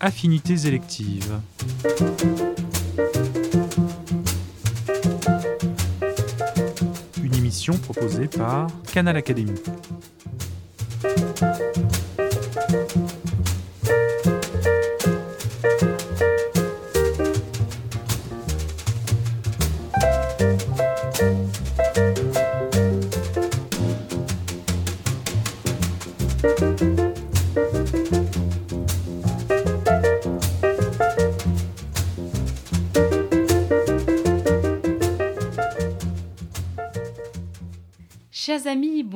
Affinités électives. Une émission proposée par Canal Académie.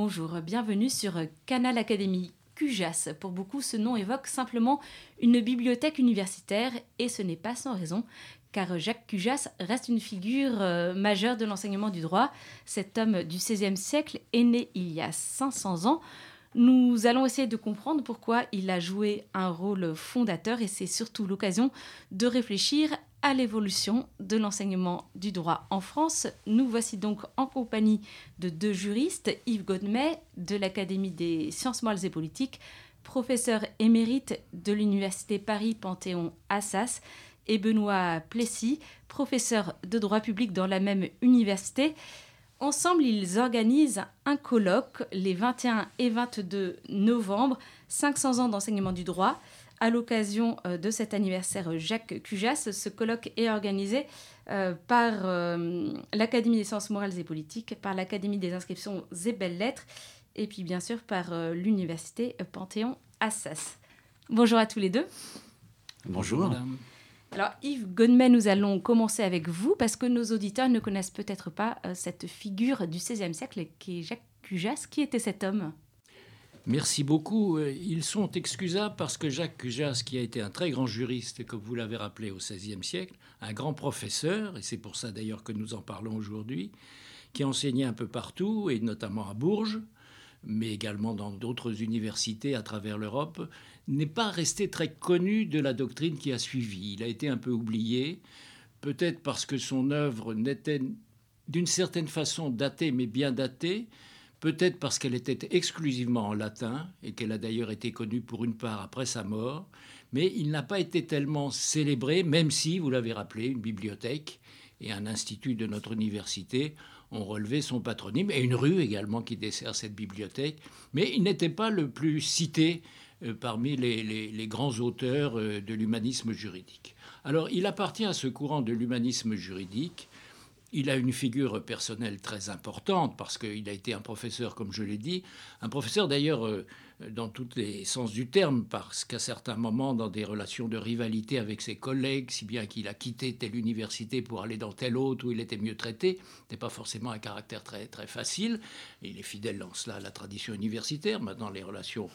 Bonjour, bienvenue sur Canal Académie. CUJAS, pour beaucoup, ce nom évoque simplement une bibliothèque universitaire et ce n'est pas sans raison, car Jacques Cujas reste une figure euh, majeure de l'enseignement du droit. Cet homme du XVIe siècle est né il y a 500 ans. Nous allons essayer de comprendre pourquoi il a joué un rôle fondateur et c'est surtout l'occasion de réfléchir à l'évolution de l'enseignement du droit en France. Nous voici donc en compagnie de deux juristes, Yves Godmet de l'Académie des sciences morales et politiques, professeur émérite de l'Université Paris-Panthéon-Assas, et Benoît Plessis, professeur de droit public dans la même université. Ensemble, ils organisent un colloque les 21 et 22 novembre, 500 ans d'enseignement du droit. À l'occasion euh, de cet anniversaire Jacques Cujas, ce colloque est organisé euh, par euh, l'Académie des sciences morales et politiques, par l'Académie des inscriptions et belles-lettres, et puis bien sûr par l'Université Panthéon-Assas. Bonjour à tous les deux. Bonjour. Alors Yves Gonmet, nous allons commencer avec vous parce que nos auditeurs ne connaissent peut-être pas cette figure du XVIe siècle qui est Jacques Cujas. Qui était cet homme? Merci beaucoup. Ils sont excusables parce que Jacques Cujas, qui a été un très grand juriste, comme vous l'avez rappelé au XVIe siècle, un grand professeur, et c'est pour ça d'ailleurs que nous en parlons aujourd'hui, qui a enseigné un peu partout, et notamment à Bourges, mais également dans d'autres universités à travers l'Europe, n'est pas resté très connu de la doctrine qui a suivi. Il a été un peu oublié, peut-être parce que son œuvre n'était d'une certaine façon datée, mais bien datée, peut-être parce qu'elle était exclusivement en latin, et qu'elle a d'ailleurs été connue pour une part après sa mort, mais il n'a pas été tellement célébré, même si, vous l'avez rappelé, une bibliothèque et un institut de notre université ont relevé son patronyme, et une rue également qui dessert cette bibliothèque, mais il n'était pas le plus cité euh, parmi les, grands auteurs euh, de l'humanisme juridique. Alors il appartient à ce courant de l'humanisme juridique il a une figure personnelle très importante parce qu'il a été un professeur, comme je l'ai dit, un professeur d'ailleurs euh, dans tous les sens du terme, parce qu'à certains moments, dans des relations de rivalité avec ses collègues, si bien qu'il a quitté telle université pour aller dans telle autre où il était mieux traité, n'est pas forcément un caractère très, très facile. il est fidèle dans cela à la tradition universitaire. Maintenant, les relations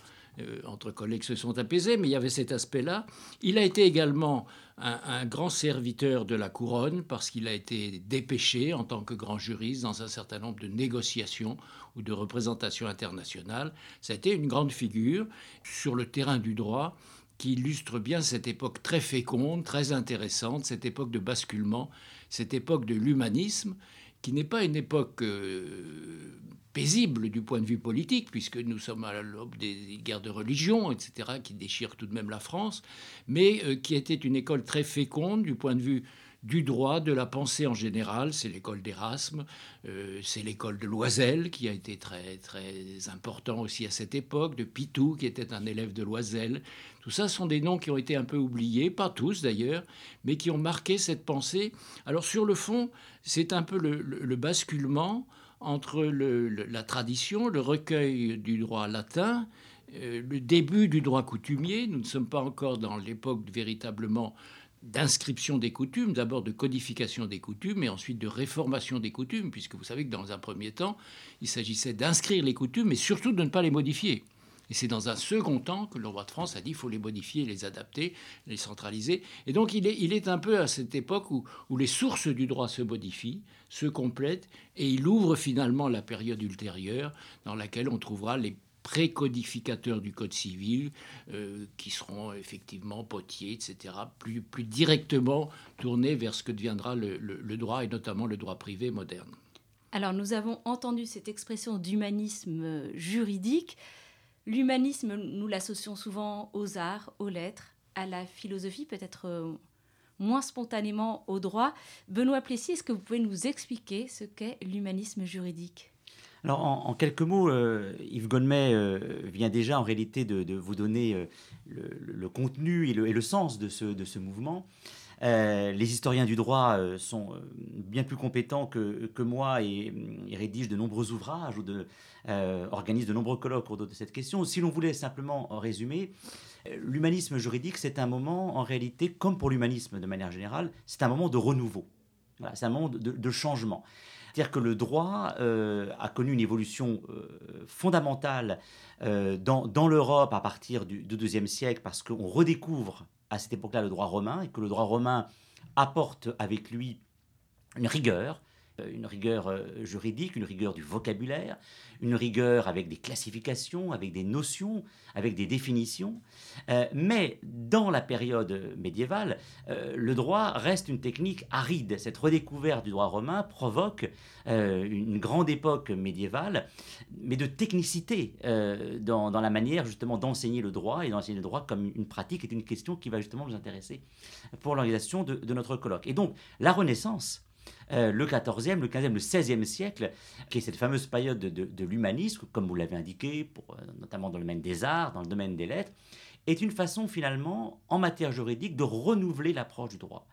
entre collègues se sont apaisés, mais il y avait cet aspect-là. Il a été également un, grand serviteur de la couronne parce qu'il a été dépêché en tant que grand juriste dans un certain nombre de négociations ou de représentations internationales. Été une grande figure sur le terrain du droit qui illustre bien cette époque très féconde, très intéressante, cette époque de basculement, cette époque de l'humanisme, qui n'est pas une époque euh, paisible du point de vue politique, puisque nous sommes à l'aube des guerres de religion, etc., qui déchirent tout de même la France, mais euh, qui était une école très féconde du point de vue du droit, de la pensée en général. C'est l'école d'Erasme, euh, c'est l'école de Loisel, qui a été très, très important aussi à cette époque, de Pitou, qui était un élève de Loisel. Tout ça sont des noms qui ont été un peu oubliés, pas tous d'ailleurs, mais qui ont marqué cette pensée. Alors sur le fond, c'est un peu le basculement entre la tradition, le recueil du droit latin, euh, le début du droit coutumier. Nous ne sommes pas encore dans l'époque véritablement d'inscription des coutumes, d'abord de codification des coutumes et ensuite de réformation des coutumes, puisque vous savez que dans un premier temps, il s'agissait d'inscrire les coutumes, mais surtout de ne pas les modifier. Et c'est dans un second temps que le roi de France a dit qu'il faut les modifier, les adapter, les centraliser. Et donc il est, un peu à cette époque où les sources du droit se modifient, se complètent, et il ouvre finalement la période ultérieure dans laquelle on trouvera les précodificateurs du Code civil, euh, qui seront effectivement potiers, etc., plus, plus directement tournés vers ce que deviendra le, le droit, et notamment le droit privé moderne. Alors nous avons entendu cette expression d'humanisme juridique. L'humanisme, nous l'associons souvent aux arts, aux lettres, à la philosophie, peut-être euh, moins spontanément au droit. Benoît Plessis, est-ce que vous pouvez nous expliquer ce qu'est l'humanisme juridique? Alors, en, quelques mots, euh, Yves Gonmet euh, vient déjà en réalité de, vous donner le, contenu et le, sens de ce, mouvement. les historiens du droit sont bien plus compétents que, moi et, rédigent de nombreux ouvrages ou organisent de nombreux colloques autour de cette question. Si l'on voulait simplement résumer, L'humanisme juridique, c'est un moment, en réalité, comme pour l'humanisme de manière générale, c'est un moment de renouveau. c'est un moment de, changement. C'est-à-dire que le droit euh, a connu une évolution euh, fondamentale euh, dans, l'Europe à partir du, du deuxième siècle, parce qu'on redécouvre à cette époque-là le droit romain, et que le droit romain apporte avec lui une rigueur, une rigueur juridique, une rigueur du vocabulaire, une rigueur avec des classifications, avec des notions, avec des définitions. Euh, mais dans la période médiévale, euh, le droit reste une technique aride. Cette redécouverte du droit romain provoque euh, une grande époque médiévale, mais de technicité dans, la manière justement d'enseigner le droit et d'enseigner le droit comme une pratique est une question qui va justement nous intéresser pour l'organisation de notre colloque. Et donc la Renaissance euh, le 14e, le 15e, le 16e siècle, qui est cette fameuse période de, l'humanisme, comme vous l'avez indiqué, pour, euh, notamment dans le domaine des arts, dans le domaine des lettres, est une façon finalement, en matière juridique, de renouveler l'approche du droit.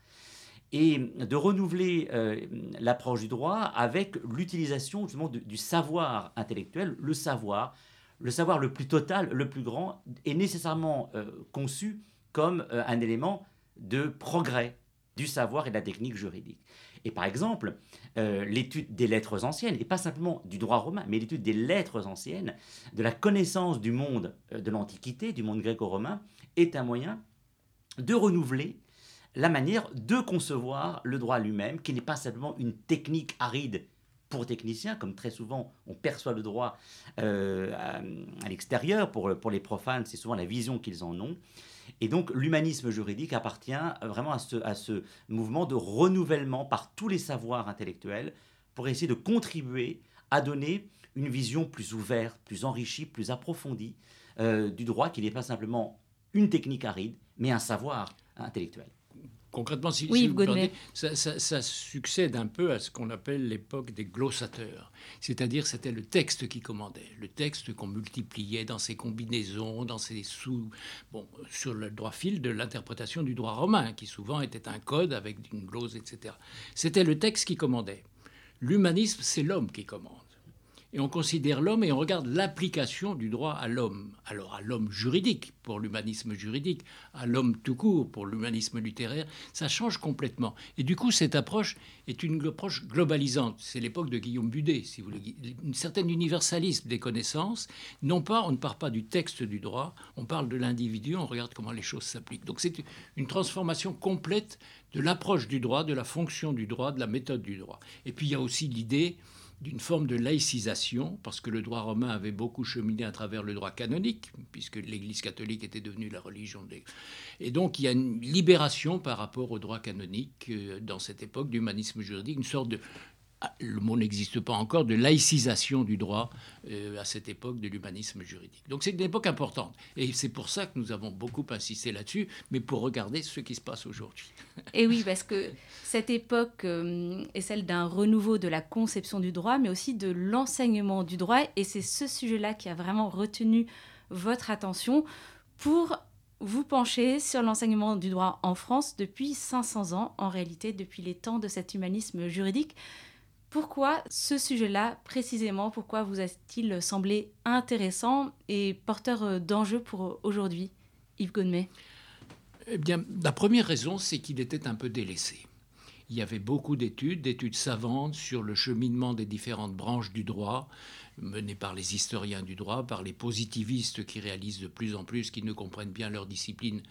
Et de renouveler euh, l'approche du droit avec l'utilisation justement du, savoir intellectuel, le savoir, le savoir le plus total, le plus grand, est nécessairement conçu comme un élément de progrès du savoir et de la technique juridique. Et par exemple, euh, l'étude des lettres anciennes, et pas simplement du droit romain, mais l'étude des lettres anciennes, de la connaissance du monde euh, de l'Antiquité, du monde gréco-romain, est un moyen de renouveler la manière de concevoir le droit lui-même, qui n'est pas simplement une technique aride pour techniciens, comme très souvent on perçoit le droit euh, à, l'extérieur, pour, pour les profanes, c'est souvent la vision qu'ils en ont, et donc l'humanisme juridique appartient vraiment à ce, mouvement de renouvellement par tous les savoirs intellectuels pour essayer de contribuer à donner une vision plus ouverte, plus enrichie, plus approfondie euh, du droit qui n'est pas simplement une technique aride, mais un savoir intellectuel concrètement, si, vous pardonnez, ça, succède un peu à ce qu'on appelle l'époque des glossateurs. C'est-à-dire, c'était le texte qui commandait, le texte qu'on multipliait dans ses combinaisons, dans ses sous, bon, sur le droit fil de l'interprétation du droit romain, qui souvent était un code avec une glose, etc. C'était le texte qui commandait. L'humanisme, c'est l'homme qui commande et on considère l'homme et on regarde l'application du droit à l'homme. Alors à l'homme juridique pour l'humanisme juridique, à l'homme tout court pour l'humanisme littéraire, ça change complètement. Et du coup, cette approche est une approche globalisante. C'est l'époque de Guillaume Budet, si vous voulez, une certaine universalisme des connaissances. Non pas, on ne part pas du texte du droit, on parle de l'individu, on regarde comment les choses s'appliquent. Donc c'est une transformation complète de l'approche du droit, de la fonction du droit, de la méthode du droit. Et puis il y a aussi l'idée d'une forme de laïcisation, parce que le droit romain avait beaucoup cheminé à travers le droit canonique, puisque l'Église catholique était devenue la religion des... Et donc il y a une libération par rapport au droit canonique euh, dans cette époque d'humanisme juridique, une sorte de le mot n'existe pas encore, de laïcisation du droit euh, à cette époque de l'humanisme juridique. Donc c'est une époque importante. Et c'est pour ça que nous avons beaucoup insisté là-dessus, mais pour regarder ce qui se passe aujourd'hui. Et oui, parce que cette époque euh, est celle d'un renouveau de la conception du droit, mais aussi de l'enseignement du droit. Et c'est ce sujet-là qui a vraiment retenu votre attention pour vous pencher sur l'enseignement du droit en France depuis 500 ans, en réalité depuis les temps de cet humanisme juridique. Pourquoi ce sujet-là précisément? Pourquoi vous a-t-il semblé intéressant et porteur euh, d'enjeux pour aujourd'hui, Yves Gonnet Eh bien, la première raison, c'est qu'il était un peu délaissé. Il y avait beaucoup d'études, d'études savantes sur le cheminement des différentes branches du droit, menées par les historiens du droit, par les positivistes qui réalisent de plus en plus qu'ils ne comprennent bien leur discipline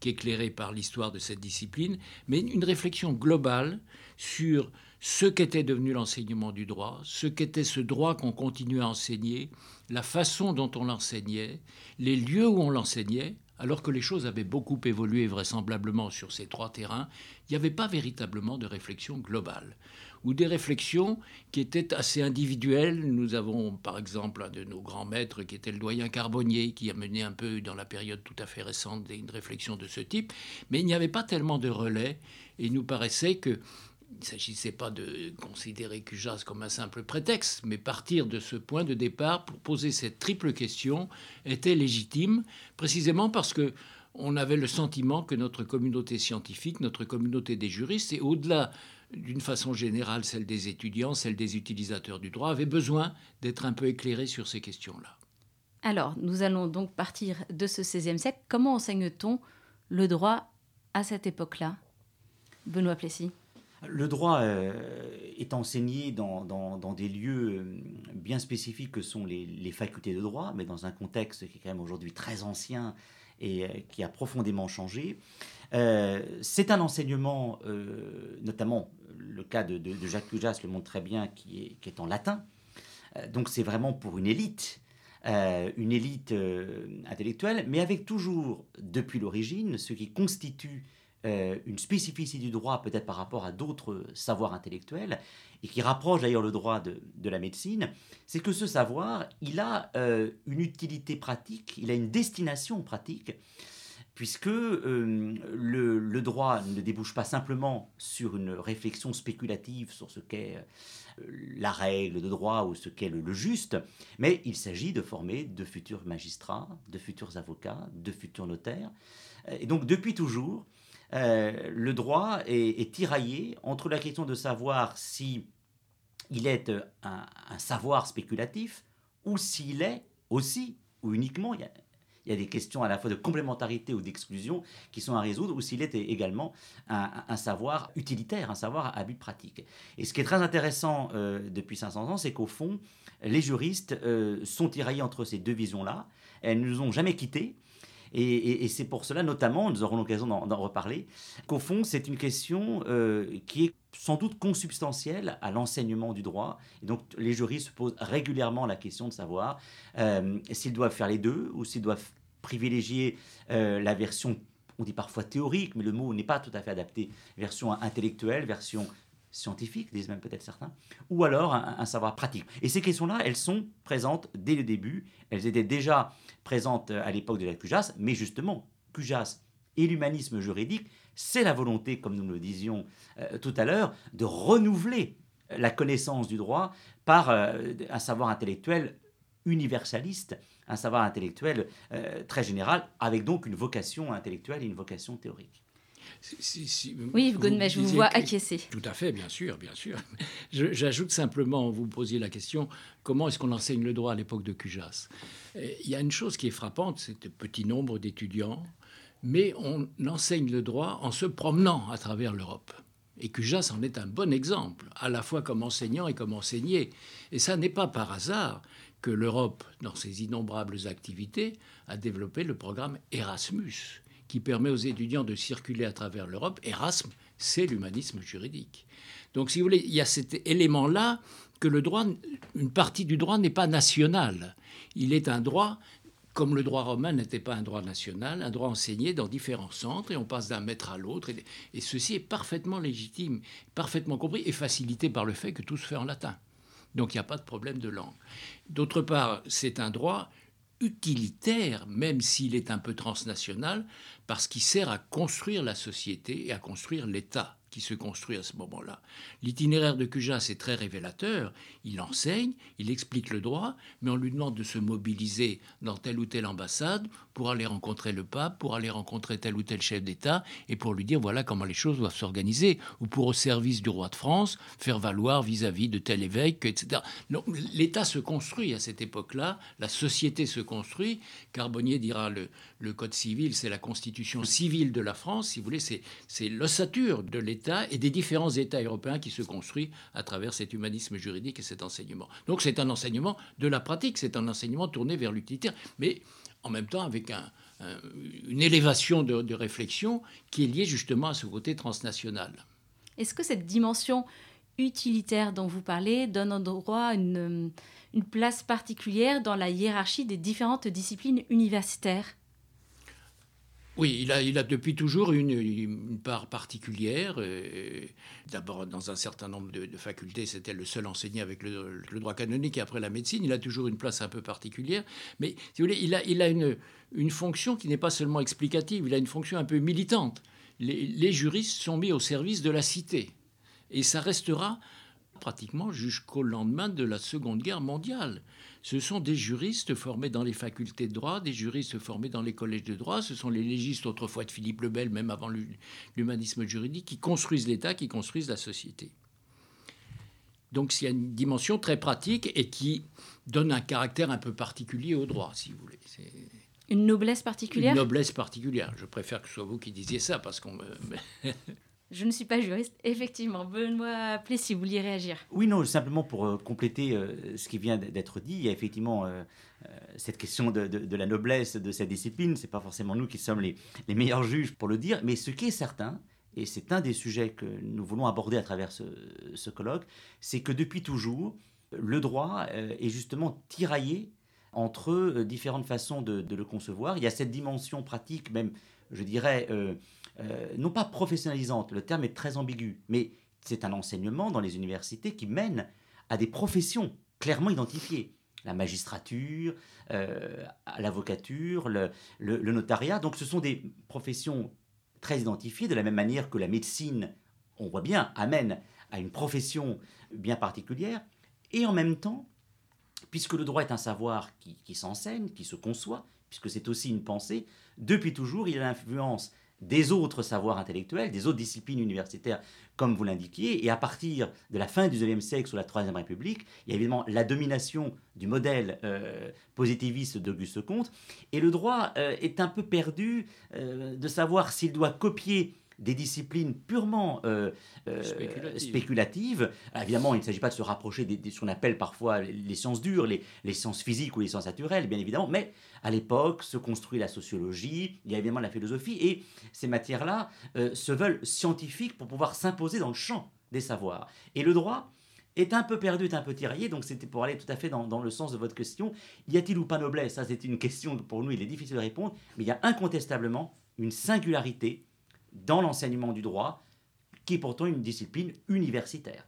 qu'éclairée par l'histoire de cette discipline, mais une réflexion globale sur ce qu'était devenu l'enseignement du droit, ce qu'était ce droit qu'on continuait à enseigner, la façon dont on l'enseignait, les lieux où on l'enseignait, alors que les choses avaient beaucoup évolué vraisemblablement sur ces trois terrains, il n'y avait pas véritablement de réflexion globale, ou des réflexions qui étaient assez individuelles. Nous avons par exemple un de nos grands maîtres qui était le doyen Carbonnier, qui a mené un peu dans la période tout à fait récente une réflexion de ce type, mais il n'y avait pas tellement de relais, et il nous paraissait que il ne s'agissait pas de considérer Cujas comme un simple prétexte, mais partir de ce point de départ pour poser cette triple question était légitime, précisément parce que on avait le sentiment que notre communauté scientifique, notre communauté des juristes, et au-delà d'une façon générale celle des étudiants, celle des utilisateurs du droit, avait besoin d'être un peu éclairée sur ces questions-là. Alors, nous allons donc partir de ce XVIe siècle. Comment enseigne-t-on le droit à cette époque-là? Benoît Plessis le droit euh, est enseigné dans, des lieux euh, bien spécifiques que sont les, facultés de droit, mais dans un contexte qui est quand même aujourd'hui très ancien et euh, qui a profondément changé. c'est un enseignement, notamment le cas de, Jacques Cujas le montre très bien, qui est, qui est en latin. donc c'est vraiment pour une élite. une élite intellectuelle, mais avec toujours, depuis l'origine, ce qui constitue euh, une spécificité du droit peut-être par rapport à d'autres savoirs intellectuels, et qui rapproche d'ailleurs le droit de, la médecine, c'est que ce savoir, il a euh, une utilité pratique, il a une destination pratique, puisque euh, le, droit ne débouche pas simplement sur une réflexion spéculative sur ce qu'est la règle de droit ou ce qu'est le juste, mais il s'agit de former de futurs magistrats, de futurs avocats, de futurs notaires. Et donc depuis toujours, euh, le droit est, tiraillé entre la question de savoir si il est euh, un, savoir spéculatif ou s'il est aussi ou uniquement, il y, a, des questions à la fois de complémentarité ou d'exclusion qui sont à résoudre, ou s'il est également un, savoir utilitaire, un savoir à but pratique. Et ce qui est très intéressant euh, depuis 500 ans, c'est qu'au fond, les juristes sont tiraillés entre ces deux visions-là. Elles ne nous ont jamais quittés. Et, c'est pour cela, notamment, nous aurons l'occasion d'en reparler, qu'au fond, c'est une question euh, qui est sans doute consubstantielle à l'enseignement du droit. Et donc, les juristes se posent régulièrement la question de savoir euh, s'ils doivent faire les deux ou s'ils doivent privilégier euh, la version on dit parfois théorique, mais le mot n'est pas tout à fait adapté, version intellectuelle, version scientifique, disent même peut-être certains, ou alors un, savoir pratique. Et ces questions-là, elles sont présentes dès le début. Elles étaient déjà présentes à l'époque de la Cujas, mais justement, Cujas et l'humanisme juridique, c'est la volonté, comme nous le disions euh, tout à l'heure, de renouveler la connaissance du droit par euh, un savoir intellectuel universaliste, un savoir intellectuel euh, très général, avec donc une vocation intellectuelle et une vocation théorique oui, vous, je vous vois acquiescer. Tout à fait, bien sûr, bien sûr. J'ajoute simplement, vous posiez la question, comment est-ce qu'on enseigne le droit à l'époque de Cujas? Il y a une chose qui est frappante, c'est le petit nombre d'étudiants, mais on enseigne le droit en se promenant à travers l'Europe. Et Cujas en est un bon exemple, à la fois comme enseignant et comme enseigné. Et ça n'est pas par hasard que l'Europe, dans ses innombrables activités, a développé le programme Erasmus qui permet aux étudiants de circuler à travers l'Europe. Erasme, c'est l'humanisme juridique. Donc, si vous voulez, il y a cet élément-là que le droit, une partie du droit n'est pas national. Il est un droit, comme le droit romain n'était pas un droit national, un droit enseigné dans différents centres et on passe d'un maître à l'autre. Et, ceci est parfaitement légitime, parfaitement compris et facilité par le fait que tout se fait en latin. Donc il n'y a pas de problème de langue. D'autre part, c'est un droit utilitaire, même s'il est un peu transnational, parce qu'il sert à construire la société et à construire l'État se construit à ce moment-là. L'itinéraire de Cujas est très révélateur. Il enseigne, il explique le droit, mais on lui demande de se mobiliser dans telle ou telle ambassade pour aller rencontrer le pape, pour aller rencontrer tel ou tel chef d'État et pour lui dire voilà comment les choses doivent s'organiser, ou pour au service du roi de France faire valoir vis-à-vis de tel évêque, etc. L'État se construit à cette époque-là, la société se construit. Carbonnier dira le Code civil, c'est la constitution civile de la France, si vous voulez, c'est l'ossature de l'État et des différents États européens qui se construisent à travers cet humanisme juridique et cet enseignement. Donc c'est un enseignement de la pratique, c'est un enseignement tourné vers l'utilitaire, mais en même temps avec une élévation de, réflexion qui est liée justement à ce côté transnational. Est-ce que cette dimension utilitaire dont vous parlez donne en droit une place particulière dans la hiérarchie des différentes disciplines universitaires? Oui, il a, depuis toujours une, part particulière. D'abord, dans un certain nombre de, facultés, c'était le seul enseigné avec le, droit canonique et après la médecine. Il a toujours une place un peu particulière. Mais si vous voulez, il a, une, fonction qui n'est pas seulement explicative, il a une fonction un peu militante. Les juristes sont mis au service de la cité. Et ça restera pratiquement jusqu'au lendemain de la Seconde Guerre mondiale. Ce sont des juristes formés dans les facultés de droit, des juristes formés dans les collèges de droit, ce sont les légistes autrefois de Philippe le Bel, même avant l'humanisme juridique, qui construisent l'État, qui construisent la société. Donc il y a une dimension très pratique et qui donne un caractère un peu particulier au droit, si vous voulez. Une noblesse particulière? Une noblesse particulière. Je préfère que ce soit vous qui disiez ça, parce qu'on me... Je ne suis pas juriste. Effectivement, Benoît Plessis, vous vouliez réagir Oui, non, simplement pour euh, compléter euh, ce qui vient d'être dit, il y a effectivement euh, cette question de, la noblesse de cette discipline. Ce n'est pas forcément nous qui sommes les, meilleurs juges pour le dire, mais ce qui est certain, et c'est un des sujets que nous voulons aborder à travers ce, colloque, c'est que depuis toujours, le droit est justement tiraillé entre différentes façons de le concevoir. Il y a cette dimension pratique, même, je dirais, euh, non pas professionnalisante, le terme est très ambigu, mais c'est un enseignement dans les universités qui mène à des professions clairement identifiées. La magistrature, euh, l'avocature, le, notariat. Donc ce sont des professions très identifiées, de la même manière que la médecine, on voit bien, amène à une profession bien particulière. Et en même temps, puisque le droit est un savoir qui s'enseigne, qui se conçoit, puisque c'est aussi une pensée, depuis toujours, il a l'influence des autres savoirs intellectuels, des autres disciplines universitaires, comme vous l'indiquiez. Et à partir de la fin du XIXe siècle, sous la Troisième République, il y a évidemment la domination du modèle euh, positiviste d'Auguste Comte. Et le droit euh, est un peu perdu euh, de savoir s'il doit copier des disciplines purement euh, euh, Spéculatives. spéculatives. Alors, évidemment, il ne s'agit pas de se rapprocher des- ce qu'on appelle parfois les, sciences dures, les, les sciences physiques ou les sciences naturelles, bien évidemment, mais à l'époque se construit la sociologie, il y a évidemment la philosophie, et ces matières-là euh, se veulent scientifiques pour pouvoir s'imposer dans le champ des savoirs. Et le droit est un peu perdu, est un peu tiraillé, donc c'était pour aller tout à fait dans, dans le sens de votre question. Y a-t-il ou pas noblesse? Ça, c'est une question que pour nous, il est difficile de répondre, mais il y a incontestablement une singularité dans l'enseignement du droit, qui est pourtant une discipline universitaire.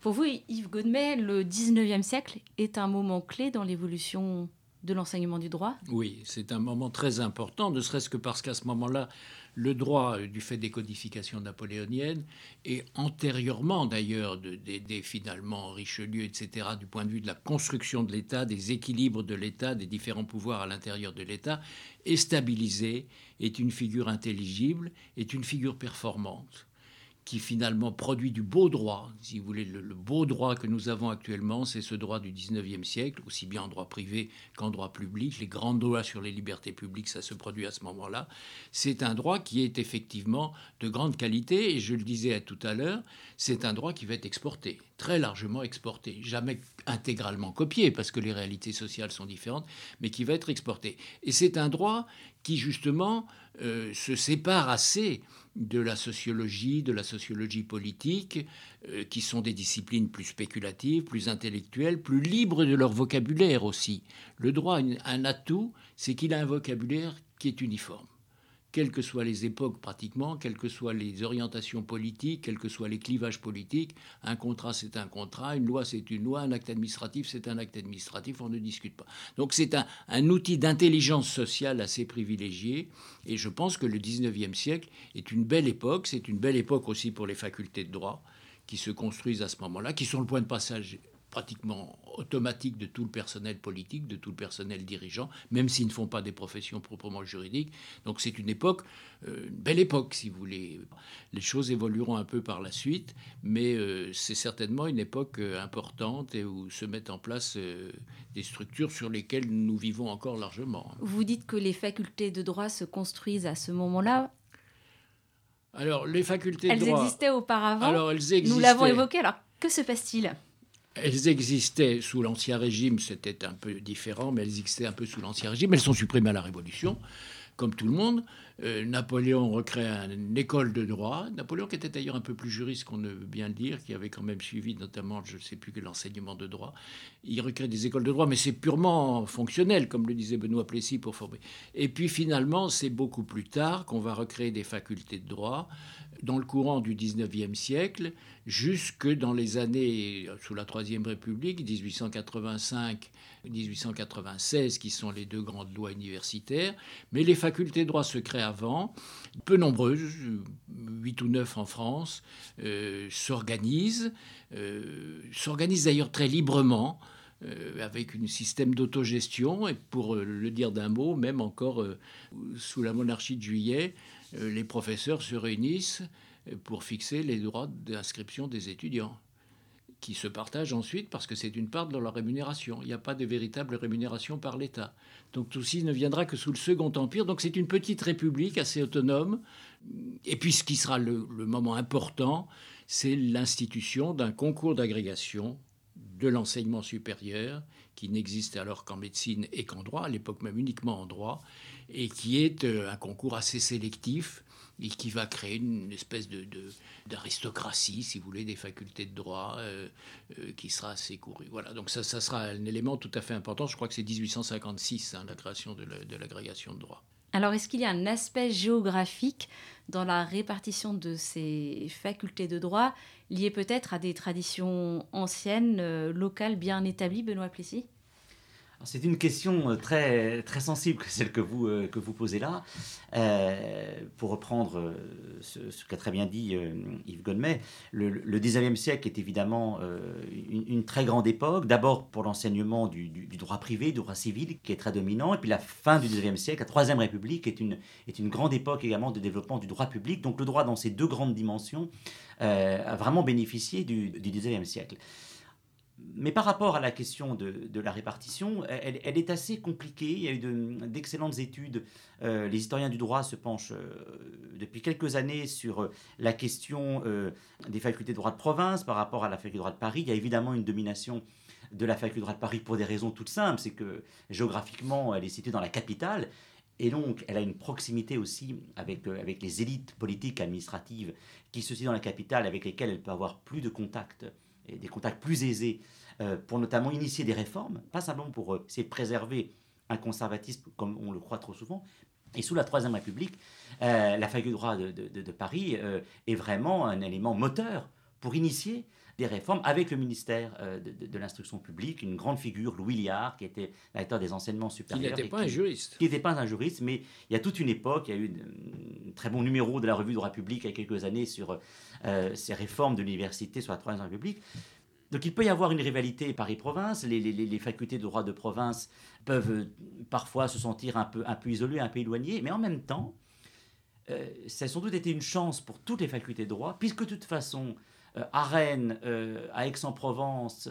Pour vous, Yves Godmet, le 19e siècle est un moment clé dans l'évolution de l'enseignement du droit? Oui, c'est un moment très important, ne serait-ce que parce qu'à ce moment-là, le droit, euh, du fait des codifications napoléoniennes, et antérieurement d'ailleurs, de- des des, finalement Richelieu, etc., du point de vue de la construction de l'État, des équilibres de l'État, des différents pouvoirs à l'intérieur de l'État, est stabilisé, est une figure intelligible, est une figure performante qui finalement produit du beau droit. Si vous voulez, le, beau droit que nous avons actuellement, c'est ce droit du 19e siècle, aussi bien en droit privé qu'en droit public. Les grands lois sur les libertés publiques, ça se produit à ce moment-là. C'est un droit qui est effectivement de grande qualité, et je le disais tout à l'heure, c'est un droit qui va être exporté, très largement exporté, jamais intégralement copié, parce que les réalités sociales sont différentes, mais qui va être exporté. Et c'est un droit qui, justement, euh, se sépare assez de la sociologie, de la sociologie politique, euh, qui sont des disciplines plus spéculatives, plus intellectuelles, plus libres de leur vocabulaire aussi. Le droit a un atout, c'est qu'il a un vocabulaire qui est uniforme. Quelles que soient les époques pratiquement, quelles que soient les orientations politiques, quels que soient les clivages politiques, un contrat c'est un contrat, une loi c'est une loi, un acte administratif c'est un acte administratif, on ne discute pas. Donc c'est un, outil d'intelligence sociale assez privilégié, et je pense que le 19e siècle est une belle époque, c'est une belle époque aussi pour les facultés de droit qui se construisent à ce moment-là, qui sont le point de passage pratiquement automatique de tout le personnel politique, de tout le personnel dirigeant, même s'ils ne font pas des professions proprement juridiques. Donc c'est une époque, euh, une belle époque si vous voulez. Les choses évolueront un peu par la suite, mais euh, c'est certainement une époque euh, importante et où se mettent en place des structures sur lesquelles nous vivons encore largement. Vous dites que les facultés de droit se construisent à ce moment-là. Alors les facultés de Elles droit... existaient auparavant. Alors elles existaient... Nous l'avons évoqué. Alors, que se passe-t-il? Elles existaient sous l'Ancien Régime, c'était un peu différent, mais elles existaient un peu sous l'Ancien Régime. Elles sont supprimées à la Révolution. comme tout le monde, euh, Napoléon recrée une école de droit. Napoléon, qui était d'ailleurs un peu plus juriste qu'on ne veut bien le dire, qui avait quand même suivi notamment, je ne sais plus que l'enseignement de droit. Il recrée des écoles de droit, mais c'est purement fonctionnel, comme le disait Benoît Plessis, pour former. Et puis finalement, c'est beaucoup plus tard qu'on va recréer des facultés de droit dans le courant du 19e siècle, jusque dans les années sous la Troisième République, 1885-1896, qui sont les deux grandes lois universitaires. Mais les facultés de droit se créent avant, peu nombreuses, 8 ou 9 en France, euh, s'organisent, euh, s'organisent d'ailleurs très librement. Euh, avec un système d'autogestion, et pour le dire d'un mot, même encore sous la monarchie de juillet, euh, les professeurs se réunissent pour fixer les droits d'inscription des étudiants qui se partagent ensuite parce que c'est une part de leur rémunération. Il n'y a pas de véritable rémunération par l'État. Donc tout ceci ne viendra que sous le Second Empire. Donc c'est une petite république assez autonome. Et puis ce qui sera le, le moment important, c'est l'institution d'un concours d'agrégation de l'enseignement supérieur qui n'existe alors qu'en médecine et qu'en droit, à l'époque même uniquement en droit, et qui est euh, un concours assez sélectif et qui va créer une espèce de, d'aristocratie, si vous voulez, des facultés de droit euh, euh, qui sera assez courue. Voilà, donc ça, ça, sera un élément tout à fait important. Je crois que c'est 1856, hein, la création de, l'agrégation de droit. Alors, est-ce qu'il y a un aspect géographique dans la répartition de ces facultés de droit lié peut-être à des traditions anciennes, locales, bien établies, Benoît Plessis? C'est une question euh, très, très sensible, celle que vous, euh, que vous posez là. Euh, pour reprendre ce, qu'a très bien dit Yves Gonmet, le, le 19e siècle est évidemment une, très grande époque. D'abord pour l'enseignement du, droit privé, du droit civil, qui est très dominant. Et puis la fin du 19e siècle, la Troisième République, est une, est une grande époque également de développement du droit public. Donc le droit dans ces deux grandes dimensions a vraiment bénéficié du, du 19e siècle mais par rapport à la question de, la répartition, elle, est assez compliquée. Il y a eu d'excellentes études. Euh, les historiens du droit se penchent euh, depuis quelques années sur euh, la question des facultés de droit de province par rapport à la faculté de droit de Paris. Il y a évidemment une domination de la faculté de droit de Paris pour des raisons toutes simples. C'est que géographiquement, elle est située dans la capitale. Et donc, elle a une proximité aussi avec, les élites politiques, administratives qui se situent dans la capitale, avec lesquelles elle peut avoir plus de contacts et des contacts plus aisés euh, pour notamment initier des réformes, pas simplement pour euh, essayer de préserver un conservatisme comme on le croit trop souvent. Et sous la Troisième République, euh, la faculté de droit de, Paris est vraiment un élément moteur pour initier des réformes avec le ministère de, l'instruction publique, une grande figure, Louis Liard, qui était directeur des enseignements supérieurs. Qui n'était pas un juriste. Qui n'était pas un juriste, mais il y a toute une époque, il y a eu un très bon numéro de la revue de droit public il y a quelques années sur ces réformes de l'université sur la Troisième République. Donc il peut y avoir une rivalité Paris-Province. Les, facultés de droit de province peuvent euh, parfois se sentir un peu, un peu isolées, un peu éloignées, mais en même temps, euh, ça a sans doute été une chance pour toutes les facultés de droit, puisque de toute façon, euh, à Rennes, à Aix-en-Provence,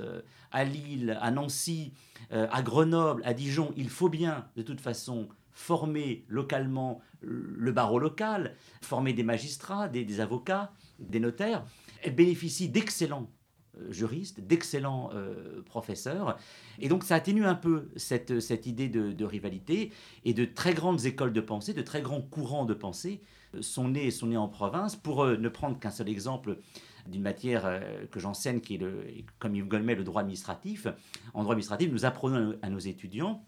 à Lille, à Nancy, à Grenoble, à Dijon, il faut bien de toute façon former localement le barreau local, former des magistrats, des avocats, des notaires. Elles bénéficient d'excellents euh, juristes, d'excellents euh, professeurs. Et donc ça atténue un peu cette, cette idée de, rivalité et de très grandes écoles de pensée, de très grands courants de pensée euh, sont nés, sont nés en province. Pour ne prendre qu'un seul exemple d'une matière que j'enseigne, qui est, le, comme Yves Golmet, le droit administratif. En droit administratif, nous apprenons à nos étudiants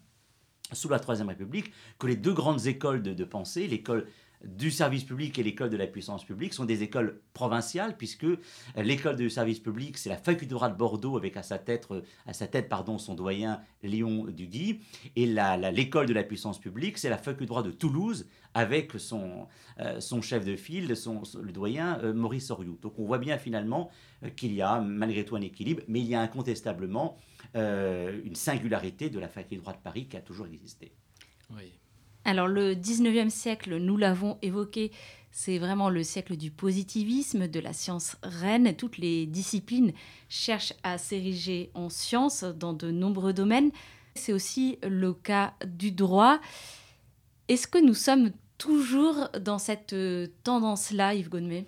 sous la Troisième République, que les deux grandes écoles de pensée, l'école du service public et l'école de la puissance publique sont des écoles provinciales, puisque l'école du service public, c'est la faculté de droit de Bordeaux, avec à sa tête, à sa tête pardon, son doyen Léon Duguy, et l'école de la puissance publique, c'est la faculté de droit de Toulouse, avec son, euh, son chef de file, son, le doyen euh, Maurice Soriou. Donc on voit bien finalement euh, qu'il y a malgré tout un équilibre, mais il y a incontestablement une singularité de la faculté de droit de Paris qui a toujours existé. Oui. Alors le 19e siècle, nous l'avons évoqué, c'est vraiment le siècle du positivisme, de la science reine. Toutes les disciplines cherchent à s'ériger en science dans de nombreux domaines. C'est aussi le cas du droit. Est-ce que nous sommes toujours dans cette tendance-là, Yves Gonnet?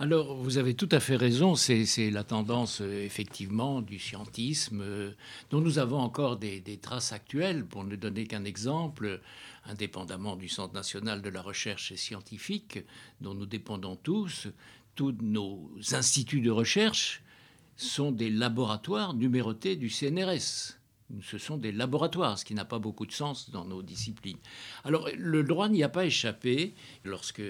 Alors, vous avez tout à fait raison, c'est la tendance effectivement du scientisme, euh, dont nous avons encore des, traces actuelles. Pour ne donner qu'un exemple, indépendamment du Centre national de la recherche scientifique, dont nous dépendons tous, tous nos instituts de recherche sont des laboratoires numérotés du CNRS. Ce sont des laboratoires, ce qui n'a pas beaucoup de sens dans nos disciplines. Alors, le droit n'y a pas échappé. Lorsque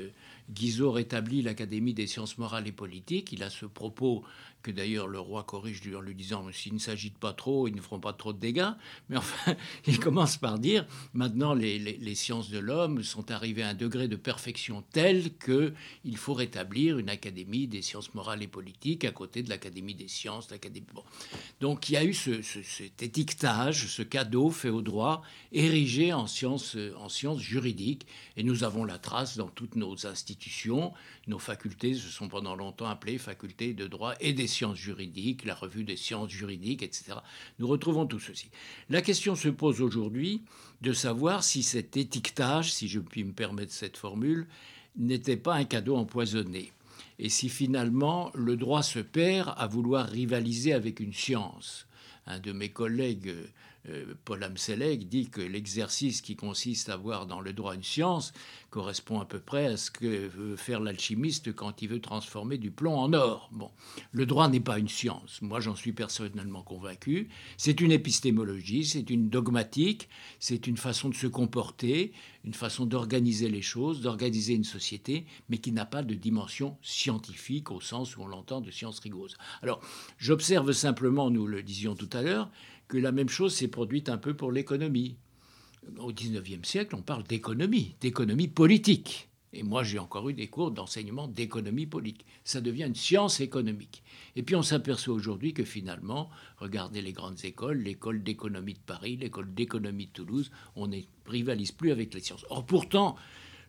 Guizot rétablit l'Académie des sciences morales et politiques. Il a ce propos que d'ailleurs le roi corrige en lui disant s'ils ne s'agitent pas trop, ils ne feront pas trop de dégâts. Mais enfin, il commence par dire maintenant les, sciences de l'homme sont arrivées à un degré de perfection tel qu'il faut rétablir une académie des sciences morales et politiques à côté de l'académie des sciences. Donc il y a eu cet étiquetage, ce cadeau fait au droit, érigé en sciences, en sciences juridiques. Et nous avons la trace dans toutes nos institutions. Nos facultés se sont pendant longtemps appelées facultés de droit et des sciences juridiques, la revue des sciences juridiques, etc. Nous retrouvons tout ceci. La question se pose aujourd'hui de savoir si cet étiquetage, si je puis me permettre cette formule, n'était pas un cadeau empoisonné. Et si finalement le droit se perd à vouloir rivaliser avec une science. Un de mes collègues Paul Amselec dit que l'exercice qui consiste à voir dans le droit une science correspond à peu près à ce que veut faire l'alchimiste quand il veut transformer du plomb en or. Bon, le droit n'est pas une science. Moi, j'en suis personnellement convaincu. C'est une épistémologie, c'est une dogmatique, c'est une façon de se comporter, une façon d'organiser les choses, d'organiser une société, mais qui n'a pas de dimension scientifique au sens où on l'entend de science rigoureuse. Alors, j'observe simplement, nous le disions tout à l'heure, que la même chose s'est produite un peu pour l'économie. Au XIXe siècle, on parle d'économie, d'économie politique. Et moi, j'ai encore eu des cours d'enseignement d'économie politique. Ça devient une science économique. Et puis, on s'aperçoit aujourd'hui que finalement, regardez les grandes écoles, l'école d'économie de Paris, l'école d'économie de Toulouse, on ne rivalise plus avec les sciences. Or, pourtant,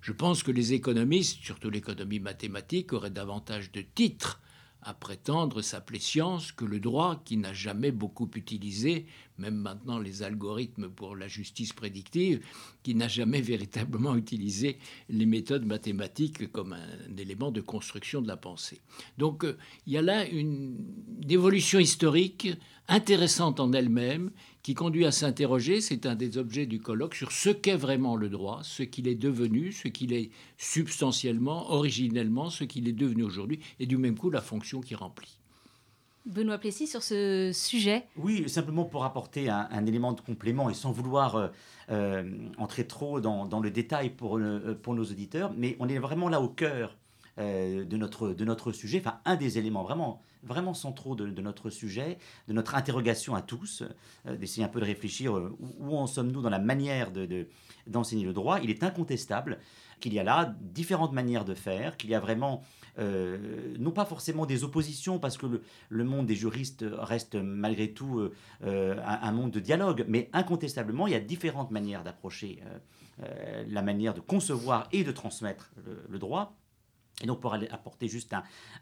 je pense que les économistes, surtout l'économie mathématique, auraient davantage de titres à prétendre s'appeler science que le droit qui n'a jamais beaucoup utilisé, même maintenant les algorithmes pour la justice prédictive, qui n'a jamais véritablement utilisé les méthodes mathématiques comme un élément de construction de la pensée. Donc euh, il y a là une évolution historique intéressante en elle-même qui conduit à s'interroger, c'est un des objets du colloque, sur ce qu'est vraiment le droit, ce qu'il est devenu, ce qu'il est substantiellement, originellement, ce qu'il est devenu aujourd'hui, et du même coup la fonction qu'il remplit. Benoît Plessis, sur ce sujet Oui, simplement pour apporter un, élément de complément et sans vouloir euh, euh, entrer trop dans, le détail pour, euh, pour nos auditeurs, mais on est vraiment là au cœur de, notre, de notre sujet, enfin un des éléments vraiment vraiment centraux de, notre sujet, de notre interrogation à tous, euh, d'essayer un peu de réfléchir euh, où, en sommes-nous dans la manière d'enseigner le droit. Il est incontestable qu'il y a là différentes manières de faire, qu'il y a vraiment, euh, non pas forcément des oppositions, parce que le, monde des juristes reste malgré tout un, monde de dialogue, mais incontestablement, il y a différentes manières d'approcher la manière de concevoir et de transmettre le droit. Et donc, pour apporter juste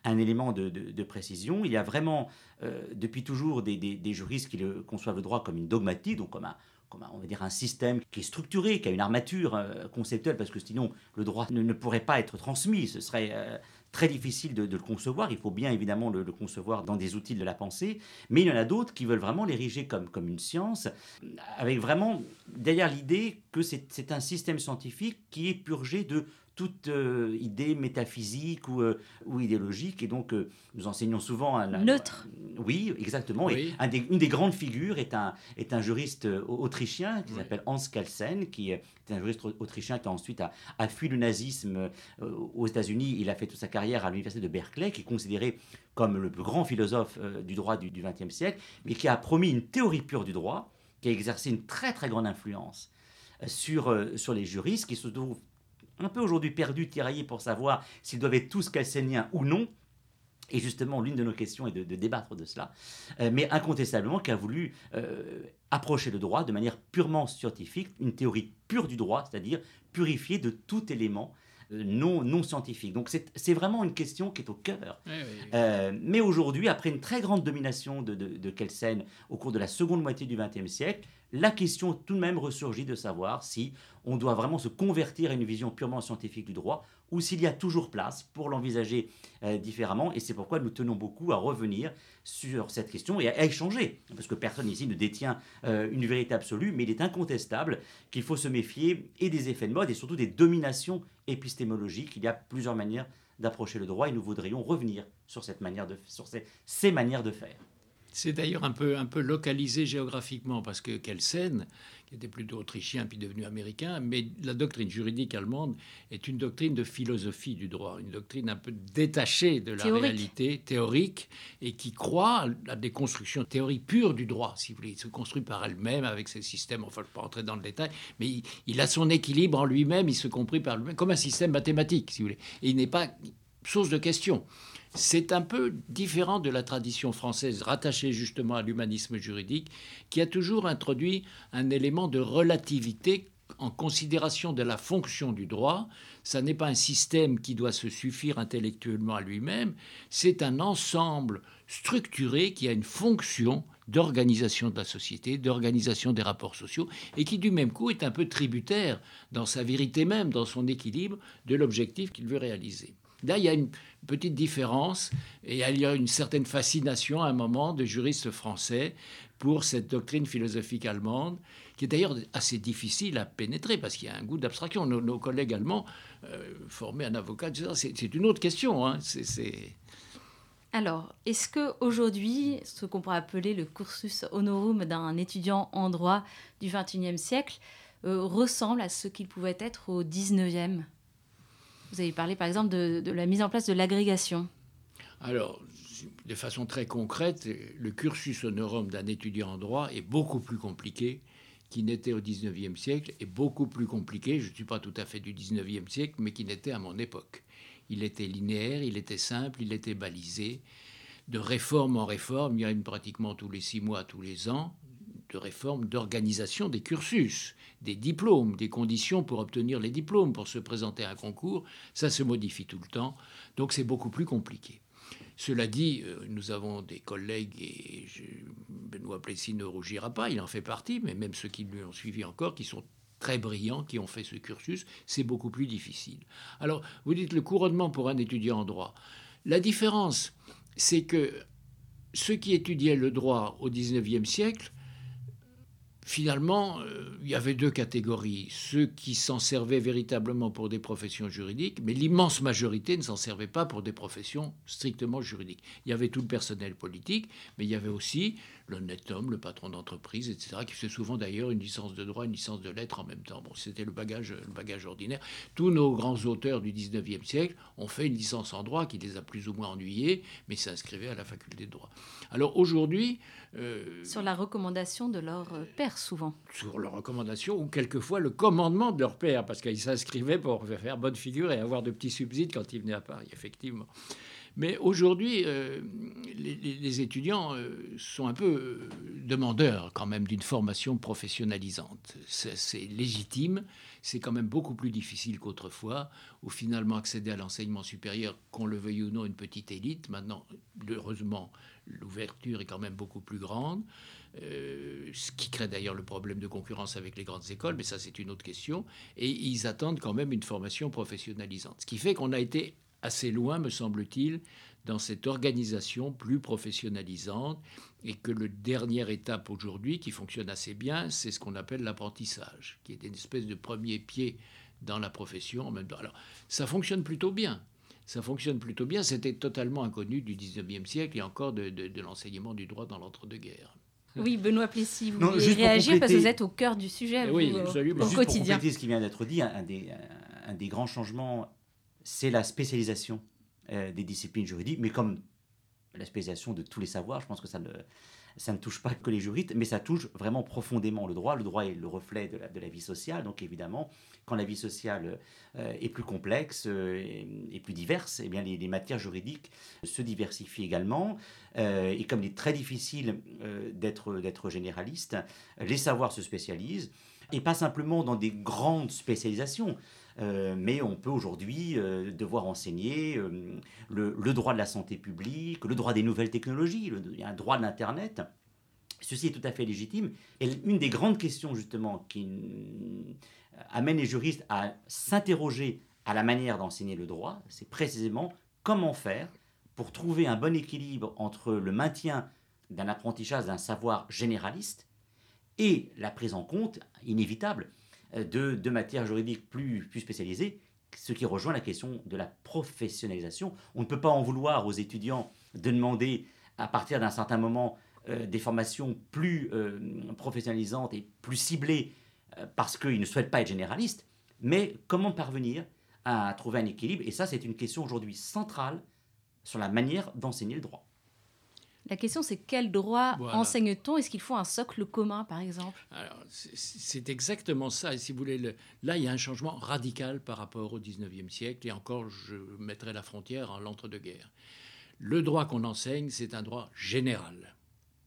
un, élément de, précision, il y a vraiment, euh, depuis toujours, des, juristes qui conçoivent le droit comme une dogmatique, donc comme un, on va dire, un système qui est structuré, qui a une armature euh, conceptuelle, parce que sinon, le droit ne, pourrait pas être transmis. Ce serait euh, très difficile de, le concevoir. Il faut bien évidemment le, concevoir dans des outils de la pensée. Mais il y en a d'autres qui veulent vraiment l'ériger comme, comme une science, avec vraiment derrière l'idée que c'est un système scientifique qui est purgé de toute euh, idée métaphysique ou, euh, ou, idéologique. Et donc, euh, nous enseignons souvent... Un, Neutre. oui, exactement. Et une des grandes figures est un, est un juriste autrichien qui s'appelle Hans Kelsen, qui est un juriste autrichien qui a ensuite a, fui le nazisme aux États-Unis. Il a fait toute sa carrière à l'université de Berkeley, qui est considéré comme le plus grand philosophe du droit du XXe siècle, mais qui a promis une théorie pure du droit, qui a exercé une très très grande influence sur, sur les juristes, qui se trouvent un peu aujourd'hui perdu, tiraillé pour savoir s'ils doivent être tous calcéniens ou non. Et justement, l'une de nos questions est de, débattre de cela, euh, mais incontestablement qui a voulu euh, approcher le droit de manière purement scientifique, une théorie pure du droit, c'est-à-dire purifiée de tout élément euh, non, non scientifique. Donc c'est vraiment une question qui est au cœur. mais aujourd'hui, après une très grande domination de, de, Kelsen au cours de la seconde moitié du XXe siècle, la question tout de même ressurgit de savoir si on doit vraiment se convertir à une vision purement scientifique du droit ou s'il y a toujours place pour l'envisager euh, différemment. Et c'est pourquoi nous tenons beaucoup à revenir sur cette question et à, échanger, parce que personne ici ne détient euh, une vérité absolue, mais il est incontestable qu'il faut se méfier et des effets de mode et surtout des dominations épistémologiques. Il y a plusieurs manières d'approcher le droit et nous voudrions revenir sur, cette manière de, sur ces manières de faire. C'est d'ailleurs un peu, un peu localisé géographiquement, parce que Kelsen, qui était plutôt autrichien puis devenu américain, mais la doctrine juridique allemande est une doctrine de philosophie du droit, une doctrine un peu détachée de la réalité théorique et qui croit à des constructions théoriques pures du droit, si vous voulez. Il se construit par elle-même avec ses systèmes, enfin je ne vais pas rentrer dans le détail, mais il, il a son équilibre en lui-même, il se comprit par lui-même, comme un système mathématique, si vous voulez. Et il n'est pas source de questions. C'est un peu différent de la tradition française rattachée justement à l'humanisme juridique, qui a toujours introduit un élément de relativité en considération de la fonction du droit. Ça n'est pas un système qui doit se suffire intellectuellement à lui-même, c'est un ensemble structuré qui a une fonction d'organisation de la société, d'organisation des rapports sociaux, et qui du même coup est un peu tributaire dans sa vérité même, dans son équilibre, de l'objectif qu'il veut réaliser. Là, il y a une petite différence et il y a une certaine fascination à un moment de juristes français pour cette doctrine philosophique allemande, qui est d'ailleurs assez difficile à pénétrer parce qu'il y a un goût d'abstraction. Nos, collègues allemands euh, un avocat, c'est une autre question. Hein. Alors, est-ce qu'aujourd'hui, ce qu'on pourrait appeler le cursus honorum d'un étudiant en droit du XXIe siècle euh, ressemble à ce qu'il pouvait être au XIXe vous avez parlé par exemple de, la mise en place de l'agrégation. Alors, de façon très concrète, le cursus honorum d'un étudiant en droit est beaucoup plus compliqué qu'il n'était au 19e siècle, et beaucoup plus compliqué, je ne suis pas tout à fait du 19e siècle, mais qui n'était à mon époque. Il était linéaire, il était simple, il était balisé. De réforme en réforme, il y a une pratiquement tous les six mois, tous les ans, de réforme d'organisation des cursus des diplômes, des conditions pour obtenir les diplômes, pour se présenter à un concours, ça se modifie tout le temps, donc c'est beaucoup plus compliqué. Cela dit, euh, nous avons des collègues, et Benoît Plessis ne rougira pas, il en fait partie, mais même ceux qui lui ont suivi encore, qui sont très brillants, qui ont fait ce cursus, c'est beaucoup plus difficile. Alors, vous dites le couronnement pour un étudiant en droit. La différence, c'est que ceux qui étudiaient le droit au XIXe siècle finalement, euh, il y avait deux catégories. Ceux qui s'en servaient véritablement pour des professions juridiques, mais l'immense majorité ne s'en servait pas pour des professions strictement juridiques. Il y avait tout le personnel politique, mais il y avait aussi l'honnête homme, le patron d'entreprise, etc., qui faisait souvent d'ailleurs une licence de droit, une licence de lettres en même temps. Bon, c'était le bagage, le bagage ordinaire. Tous nos grands auteurs du 19e siècle ont fait une licence en droit qui les a plus ou moins ennuyés, mais s'inscrivaient à la faculté de droit. Alors aujourd'hui... Euh, sur la recommandation de leur euh, père, souvent. Sur leur recommandation, ou quelquefois le commandement de leur père, parce qu'ils s'inscrivaient pour faire bonne figure et avoir de petits subsides quand ils venaient à Paris, effectivement. Mais aujourd'hui, euh, les, étudiants euh, sont un peu demandeurs quand même d'une formation professionnalisante. C'est légitime, c'est quand même beaucoup plus difficile qu'autrefois, où finalement accéder à l'enseignement supérieur, qu'on le veuille ou non, une petite élite. Maintenant, heureusement, l'ouverture est quand même beaucoup plus grande. ce qui crée d'ailleurs le problème de concurrence avec les grandes écoles, mais ça c'est une autre question. Et ils attendent quand même une formation professionnalisante. Ce qui fait qu'on a été assez loin, me semble-t-il, dans cette organisation plus professionnalisante et que le dernière étape aujourd'hui qui fonctionne assez bien, c'est ce qu'on appelle l'apprentissage, qui est une espèce de premier pied dans la profession. Alors, ça fonctionne plutôt bien. Ça fonctionne plutôt bien. C'était totalement inconnu du 19e siècle et encore de, l'enseignement du droit dans l'entre-deux-guerres. Oui, Benoît Plessis, vous voulez réagir parce que vous êtes au cœur du sujet oui, vous, absolument. au quotidien. Pour compléter ce qui vient d'être dit, un des, un des grands changements c'est la spécialisation euh, des disciplines juridiques, mais comme la spécialisation de tous les savoirs, je pense que ça ne, ça ne touche pas que les juristes, mais ça touche vraiment profondément le droit. Le droit est le reflet de la, vie sociale, donc évidemment, quand la vie sociale euh, est plus complexe euh, et, plus diverse, eh bien les, matières juridiques se diversifient également. et comme il est très difficile d'être généraliste, les savoirs se spécialisent, et pas simplement dans des grandes spécialisations. Euh, mais on peut aujourd'hui euh, devoir enseigner euh, le, droit de la santé publique, le droit des nouvelles technologies, un droit de l'Internet. Ceci est tout à fait légitime. Et une des grandes questions, justement, qui amène les juristes à s'interroger à la manière d'enseigner le droit, c'est précisément comment faire pour trouver un bon équilibre entre le maintien d'un apprentissage d'un savoir généraliste et la prise en compte inévitable de, de matières juridiques plus, plus spécialisées, ce qui rejoint la question de la professionnalisation. On ne peut pas en vouloir aux étudiants de demander à partir d'un certain moment euh, des formations plus euh, professionnalisantes et plus ciblées parce qu'ils ne souhaitent pas être généralistes, mais comment parvenir à trouver un équilibre? Et ça, c'est une question aujourd'hui centrale sur la manière d'enseigner le droit. La question, c'est quel droit enseigne-t-on? Est-ce qu'il faut un socle commun, par exemple? C'est exactement ça. Et si vous voulez, là, il y a un changement radical par rapport au 19e siècle. Et encore, je mettrai la frontière en l'entre-deux-guerres. Le droit qu'on enseigne, c'est un droit général.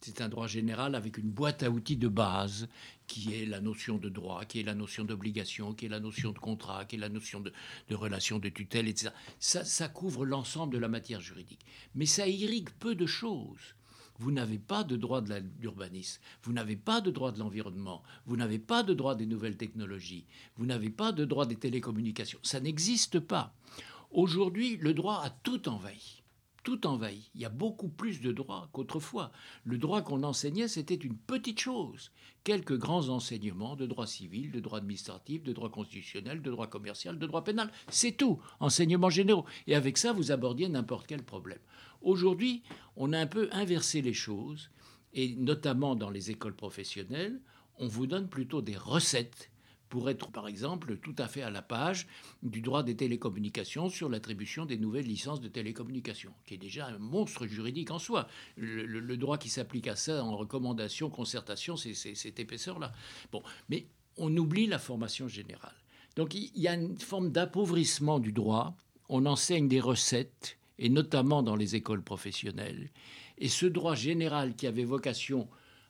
C'est un droit général avec une boîte à outils de base qui est la notion de droit, qui est la notion d'obligation, qui est la notion de contrat, qui est la notion de, relation de tutelle, etc. Ça, ça couvre l'ensemble de la matière juridique. Mais ça irrigue peu de choses. Vous n'avez pas de droit de l'urbanisme, vous n'avez pas de droit de l'environnement, vous n'avez pas de droit des nouvelles technologies, vous n'avez pas de droit des télécommunications. Ça n'existe pas. Aujourd'hui, le droit a tout envahi tout envahi. Il y a beaucoup plus de droits qu'autrefois. Le droit qu'on enseignait, c'était une petite chose. Quelques grands enseignements de droit civil, de droit administratif, de droit constitutionnel, de droit commercial, de droit pénal. C'est tout. Enseignements généraux. Et avec ça, vous abordiez n'importe quel problème. Aujourd'hui, on a un peu inversé les choses. Et notamment dans les écoles professionnelles, on vous donne plutôt des recettes pour être, par exemple, tout à fait à la page du droit des télécommunications sur l'attribution des nouvelles licences de télécommunications, qui est déjà un monstre juridique en soi. Le, droit qui s'applique à ça en recommandation, concertation, c'est cette épaisseur-là. Bon, mais on oublie la formation générale. Donc il y a une forme d'appauvrissement du droit. On enseigne des recettes, et notamment dans les écoles professionnelles. Et ce droit général qui avait vocation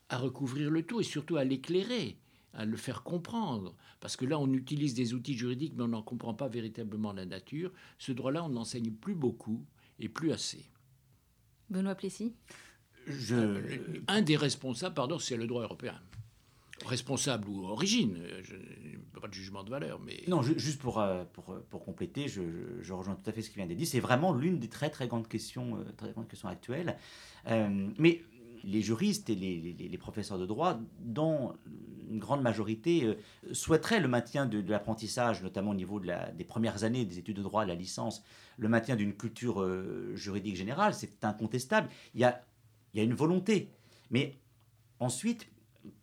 à recouvrir le tout et surtout à l'éclairer, à le faire comprendre. Parce que là, on utilise des outils juridiques, mais on n'en comprend pas véritablement la nature. Ce droit-là, on n'enseigne plus beaucoup et plus assez. Benoît Plessis Je... Euh, un des responsables, pardon, c'est le droit européen. Responsable ou origine, je, pas de jugement de valeur, mais... Non, juste pour, euh, pour, pour compléter, je, je, rejoins tout à fait ce qui vient d'être dit. C'est vraiment l'une des très très grandes questions, euh, très grandes questions actuelles. mais les juristes et les, professeurs de droit, dans une grande majorité, euh, souhaiteraient le maintien de, l'apprentissage, notamment au niveau des premières années des études de droit, la licence, le maintien d'une culture euh, juridique générale, c'est incontestable. Il y a une volonté. Mais ensuite,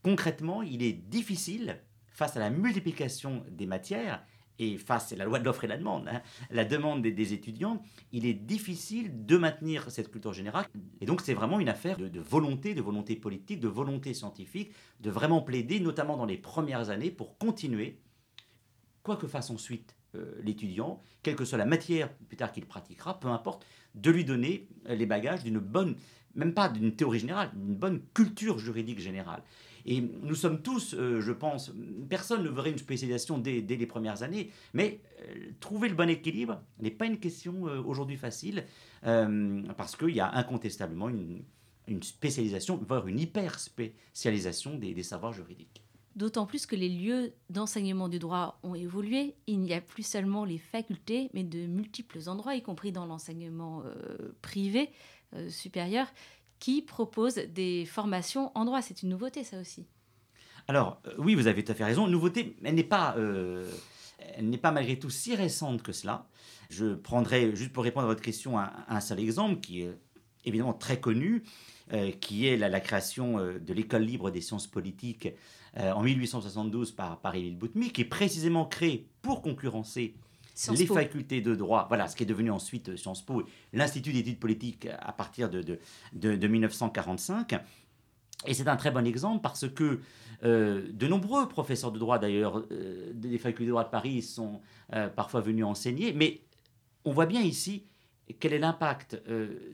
concrètement, il est difficile, face à la multiplication des matières, et face à la loi de l'offre et la demande, hein, la demande des, étudiants, il est difficile de maintenir cette culture générale. Et donc c'est vraiment une affaire de, volonté, de volonté politique, de volonté scientifique, de vraiment plaider, notamment dans les premières années, pour continuer, quoi que fasse ensuite euh, l'étudiant, quelle que soit la matière plus tard qu'il pratiquera, peu importe, de lui donner les bagages d'une bonne, même pas d'une théorie générale, d'une bonne culture juridique générale. Et nous sommes tous, euh, je pense, personne ne verrait une spécialisation dès, les premières années, mais euh, trouver le bon équilibre n'est pas une question euh, aujourd'hui facile, parce qu'il y a incontestablement une, spécialisation, voire une hyper spécialisation des, savoirs juridiques. D'autant plus que les lieux d'enseignement du droit ont évolué. Il n'y a plus seulement les facultés, mais de multiples endroits, y compris dans l'enseignement privé supérieur, qui propose des formations en droit. C'est une nouveauté, ça aussi. Alors, euh, oui, vous avez tout à fait raison. Nouveauté, elle n'est pas, euh, pas malgré tout si récente que cela. Je prendrai, juste pour répondre à votre question, un, seul exemple qui est évidemment très connu, euh, qui est la, création de l'École libre des sciences politiques en 1872 par, par Émile Boutmy, qui est précisément créée pour concurrencer les facultés de droit, voilà, ce qui est devenu ensuite Sciences Po, l'Institut d'études politiques à partir de, de, de, 1945. Et c'est un très bon exemple parce que euh, de nombreux professeurs de droit, d'ailleurs, euh, des facultés de droit de Paris sont euh, parfois venus enseigner, mais on voit bien ici quel est l'impact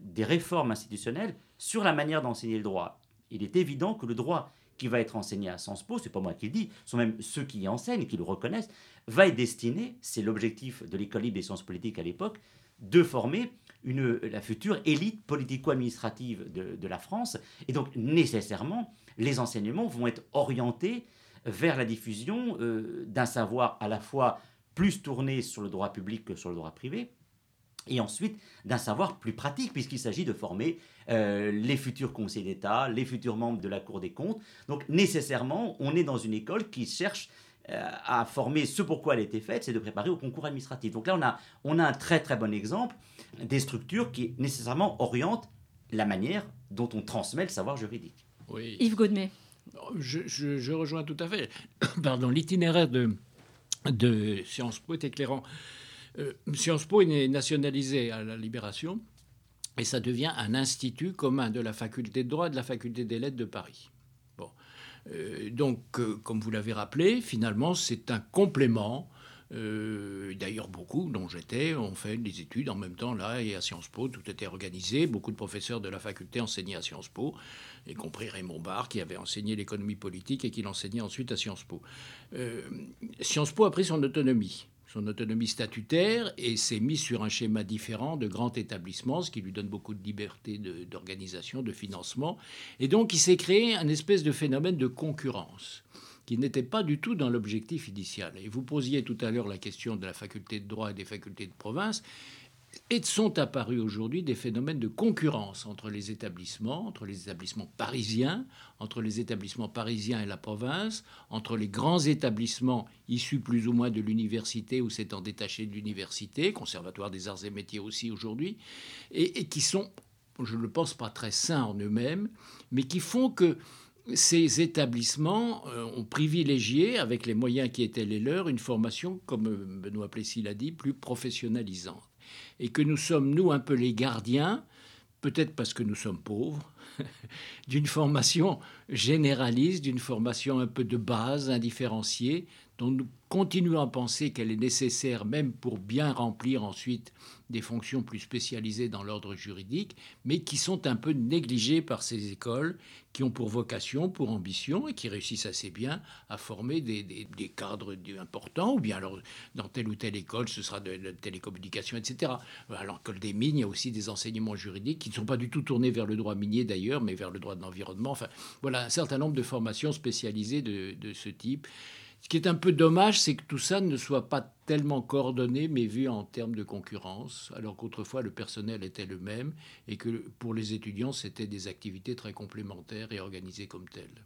des réformes institutionnelles sur la manière d'enseigner le droit. Il est évident que le droit qui va être enseigné à Sciences Po, c'est pas moi qui le dis, ce sont même ceux qui y enseignent, qui le reconnaissent, va être destiné, c'est l'objectif de l'école libre des sciences politiques à l'époque, de former la future élite politico-administrative de, la France. Et donc, nécessairement, les enseignements vont être orientés vers la diffusion euh, d'un savoir à la fois plus tourné sur le droit public que sur le droit privé, et ensuite d'un savoir plus pratique, puisqu'il s'agit de former euh, les futurs conseillers d'État, les futurs membres de la Cour des comptes. Donc nécessairement, on est dans une école qui cherche à former ce pourquoi elle a été faite, c'est de préparer au concours administratif. Donc là, on a, on a un très très bon exemple des structures qui nécessairement orientent la manière dont on transmet le savoir juridique. Oui. Yves Godmet. Je, rejoins tout à fait. Pardon, l'itinéraire de, de Sciences Po est éclairant. Euh, Sciences Po est nationalisé à la Libération et ça devient un institut commun de la faculté de droit et de la faculté des lettres de Paris. Euh, donc, euh, comme vous l'avez rappelé, finalement, c'est un complément. D'ailleurs, beaucoup, dont j'étais, ont fait des études en même temps là et à Sciences Po, tout était organisé. Beaucoup de professeurs de la faculté enseignaient à Sciences Po y compris Raymond Barre, qui avait enseigné l'économie politique et qui l'enseignait ensuite à Sciences Po. Euh, Sciences Po a pris son autonomie son autonomie statutaire et s'est mis sur un schéma différent de grand établissement, ce qui lui donne beaucoup de liberté d'organisation, de, financement. Et donc il s'est créé un espèce de phénomène de concurrence qui n'était pas du tout dans l'objectif initial. Et vous posiez tout à l'heure la question de la faculté de droit et des facultés de province. Et sont apparus aujourd'hui des phénomènes de concurrence entre les établissements, entre les établissements parisiens, entre les établissements parisiens et la province, entre les grands établissements issus plus ou moins de l'université ou s'étant détachés de l'université, Conservatoire des arts et métiers aussi aujourd'hui, et, qui sont, je ne le pense pas très sains en eux-mêmes, mais qui font que ces établissements euh, ont privilégié, avec les moyens qui étaient les leurs, une formation, comme Benoît Plessis l'a dit, plus professionnalisante et que nous sommes, nous, un peu les gardiens, peut-être parce que nous sommes pauvres, d'une formation généraliste, d'une formation un peu de base, indifférenciée, dont nous continuons à penser qu'elle est nécessaire même pour bien remplir ensuite des fonctions plus spécialisées dans l'ordre juridique, mais qui sont un peu négligées par ces écoles qui ont pour vocation, pour ambition, et qui réussissent assez bien à former des, cadres importants, ou bien alors dans telle ou telle école, ce sera de la télécommunication, etc. Alors l'école des mines, il y a aussi des enseignements juridiques qui ne sont pas du tout tournés vers le droit minier d'ailleurs, mais vers le droit de l'environnement. Enfin, voilà un certain nombre de formations spécialisées de ce type. Ce qui est un peu dommage, c'est que tout ça ne soit pas tellement coordonné, mais vu en termes de concurrence, alors qu'autrefois le personnel était le même et que pour les étudiants, c'était des activités très complémentaires et organisées comme telles.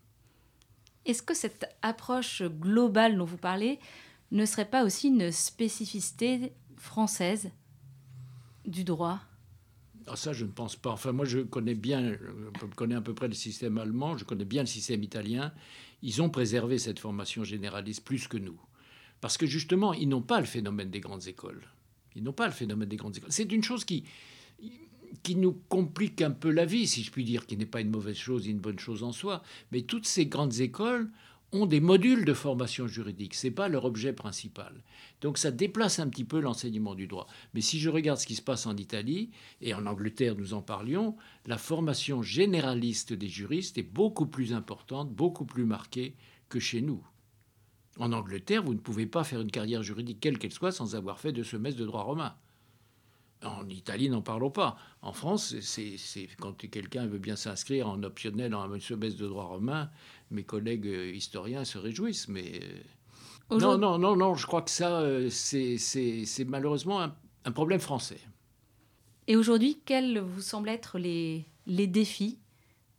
Est-ce que cette approche globale dont vous parlez ne serait pas aussi une spécificité française du droit? Ah, ça, je ne pense pas. Enfin, moi, je connais bien, je connais à peu près le système allemand, je connais bien le système italien ils ont préservé cette formation généraliste plus que nous. Parce que justement, ils n'ont pas le phénomène des grandes écoles. Ils n'ont pas le phénomène des grandes écoles. C'est une chose qui, qui nous complique un peu la vie, si je puis dire, qui n'est pas une mauvaise chose, une bonne chose en soi. Mais toutes ces grandes écoles ont des modules de formation juridique. Ce n'est pas leur objet principal. Donc ça déplace un petit peu l'enseignement du droit. Mais si je regarde ce qui se passe en Italie, et en Angleterre nous en parlions, la formation généraliste des juristes est beaucoup plus importante, beaucoup plus marquée que chez nous. En Angleterre, vous ne pouvez pas faire une carrière juridique quelle qu'elle soit sans avoir fait de semestre de droit romain. En Italie, n'en parlons pas. En France, c'est quand quelqu'un veut bien s'inscrire en optionnel en un semestre de droit romain, mes collègues euh, historiens se réjouissent, mais euh, non, non, non, non. Je crois que ça, euh, c'est malheureusement un, problème français. Et aujourd'hui, quels vous semblent être les, les défis